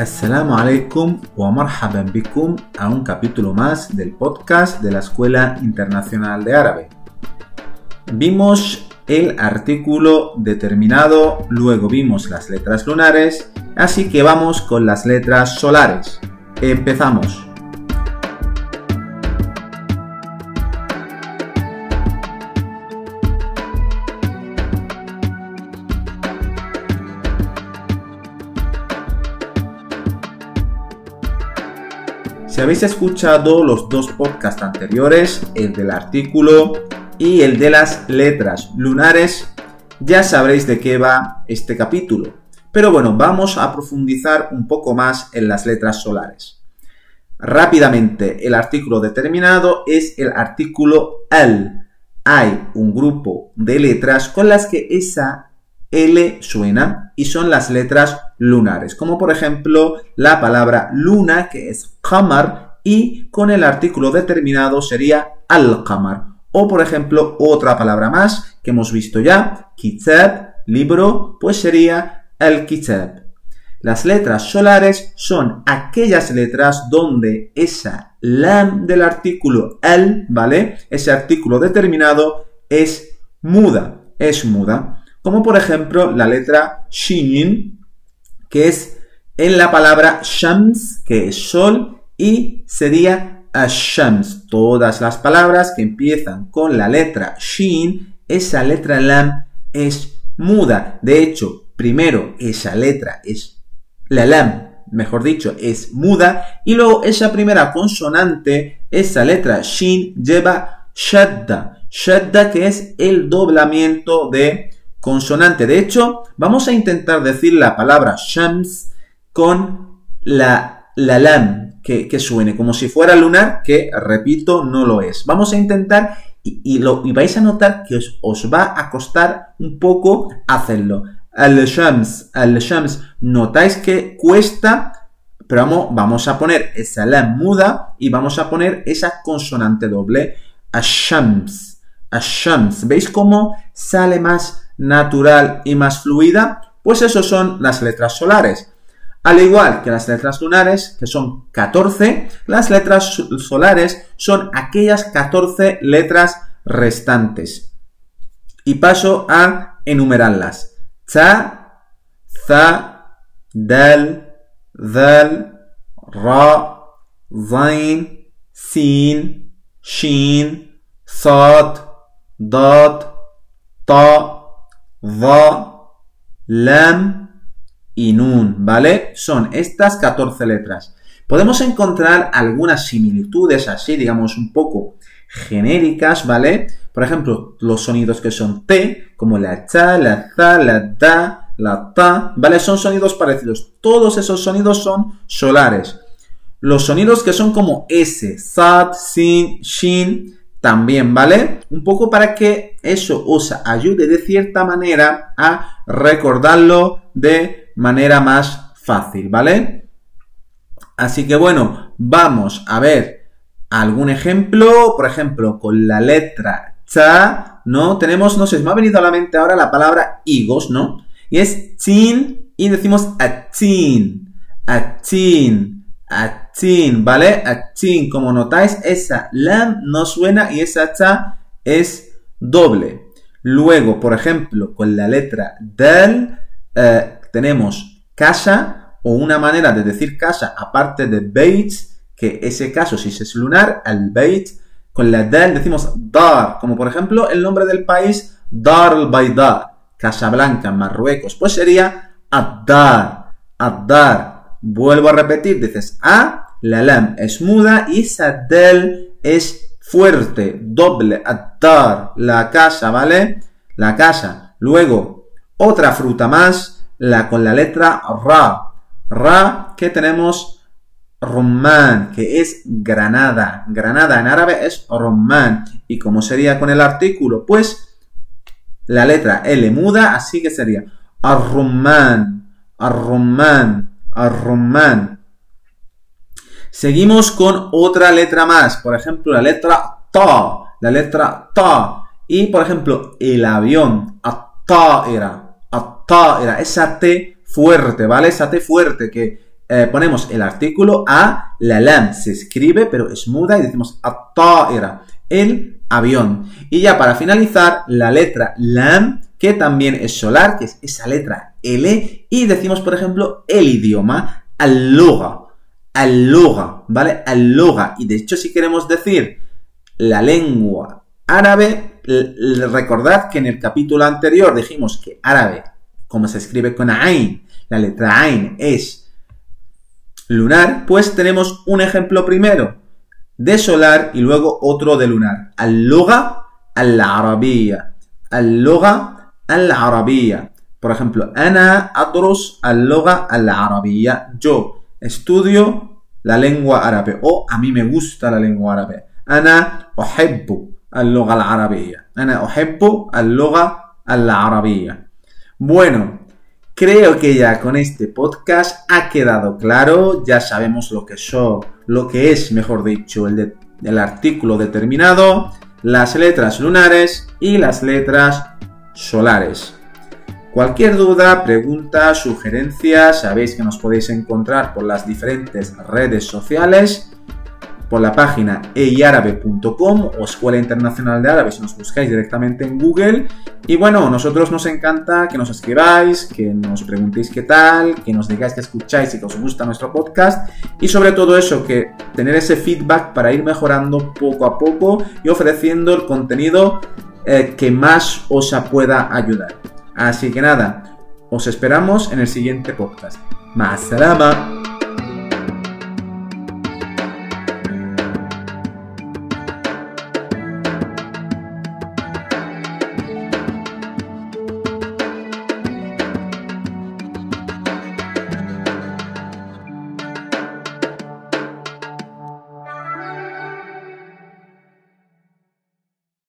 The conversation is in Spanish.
Assalamu alaikum wa marhaban bikum a un capítulo más del podcast de la Escuela Internacional de Árabe. Vimos el artículo determinado, luego vimos las letras lunares, así que vamos con las letras solares. Empezamos. Si habéis escuchado los dos podcasts anteriores, el del artículo y el de las letras lunares, ya sabréis de qué va este capítulo. Pero bueno, vamos a profundizar un poco más en las letras solares. Rápidamente, el artículo determinado es el artículo al. Hay un grupo de letras con las que esa L suena y son las letras lunares, como por ejemplo la palabra luna que es qamar y con el artículo determinado sería al-qamar. O por ejemplo otra palabra más que hemos visto ya, kitab, libro, pues sería al-kitab. Las letras solares son aquellas letras donde esa lam del artículo al, ¿vale? Ese artículo determinado es muda, es muda como por ejemplo la letra Shin, que es en la palabra Shams, que es sol, y sería Ashams. Todas las palabras que empiezan con la letra Shin, esa letra Lam es muda. De hecho, primero esa letra es la Lam, mejor dicho, es muda, y luego esa primera consonante, esa letra Shin, lleva Shadda. Shadda que es el doblamiento de consonante. De hecho, vamos a intentar decir la palabra shams con la, la lam que, suene, como si fuera lunar, que repito, no lo es. Vamos a intentar y, lo, y vais a notar que os, va a costar un poco hacerlo. Al-shams, al-shams, notáis que cuesta, pero vamos, vamos a poner esa lam muda y vamos a poner esa consonante doble. Ashams, ashams. ¿Veis cómo sale más natural y más fluida? Pues eso son las letras solares. Al igual que las letras lunares, que son 14, las letras solares son aquellas 14 letras restantes. Y paso a enumerarlas. Ta, za, dal, dal, ra, zain, sin, shin, sad, dot, ta, va, lam y nun, ¿vale? Son estas 14 letras. Podemos encontrar algunas similitudes así, digamos, un poco genéricas, ¿vale? Por ejemplo, los sonidos que son T, como la cha, la za, la da, la ta, ¿vale? Son sonidos parecidos. Todos esos sonidos son solares. Los sonidos que son como S, sad, sin, shin, también, ¿vale? Un poco para que eso os ayude de cierta manera a recordarlo de manera más fácil, ¿vale? Así que bueno, vamos a ver algún ejemplo, por ejemplo, con la letra cha, ¿no? Tenemos, no sé, me ha venido a la mente ahora la palabra higos, ¿no? Y es chin y decimos atin, atin, Atin, ¿vale? Atin, como notáis, esa lam no suena y esa cha es doble. Luego, por ejemplo, con la letra dal eh, tenemos casa o una manera de decir casa aparte de beit, que ese caso si es lunar, al beit, con la dal decimos dar, como por ejemplo el nombre del país Dar al-Baida, Casablanca, Marruecos, pues sería Addar, Addar. Vuelvo a repetir, dices A, la lam es muda y esa del es fuerte, doble, atar, la casa, ¿vale? La casa. Luego, otra fruta más, la con la letra ra. Ra, que tenemos román, que es granada. Granada en árabe es román. ¿Y cómo sería con el artículo? Pues la letra L muda, así que sería arrumán, arrumán, Ar-Rumman. Seguimos con otra letra más, por ejemplo, la letra Ta, la letra Ta. Y, por ejemplo, el avión, at-ta'ira, at-ta'ira, esa T fuerte, ¿vale? Esa T fuerte que eh, ponemos el artículo a, la lam se escribe, pero es muda y decimos at el avión. Y ya para finalizar, la letra lam, que también es solar, que es esa letra L, y decimos, por ejemplo, el idioma, al-loga, al-loga, ¿vale? Al-loga. Y de hecho, si queremos decir la lengua árabe, recordad que en el capítulo anterior dijimos que árabe, como se escribe con Ain, la letra Ain es lunar, pues tenemos un ejemplo primero de solar y luego otro de lunar. Al-loga al-arabía. Al-loga al-arabía. Por ejemplo, ana adrus al-loga al-arabía. Yo estudio la lengua árabe o a mí me gusta la lengua árabe. Ana uhibbu al-loga al-arabía. Ana uhibbu al-loga al-arabía. Bueno, creo que ya con este podcast ha quedado claro, ya sabemos lo que son, lo que es, mejor dicho, el, el artículo determinado, las letras lunares y las letras solares. Cualquier duda, pregunta, sugerencia, sabéis que nos podéis encontrar por las diferentes redes sociales por la página eiarabe.com o Escuela Internacional de Árabe si nos buscáis directamente en Google. Y bueno, nosotros nos encanta que nos escribáis, que nos preguntéis qué tal, que nos digáis que escucháis y que os gusta nuestro podcast. Y sobre todo eso, que tener ese feedback para ir mejorando poco a poco y ofreciendo el contenido eh, que más os pueda ayudar. Así que nada, os esperamos en el siguiente podcast. ¡Más salama!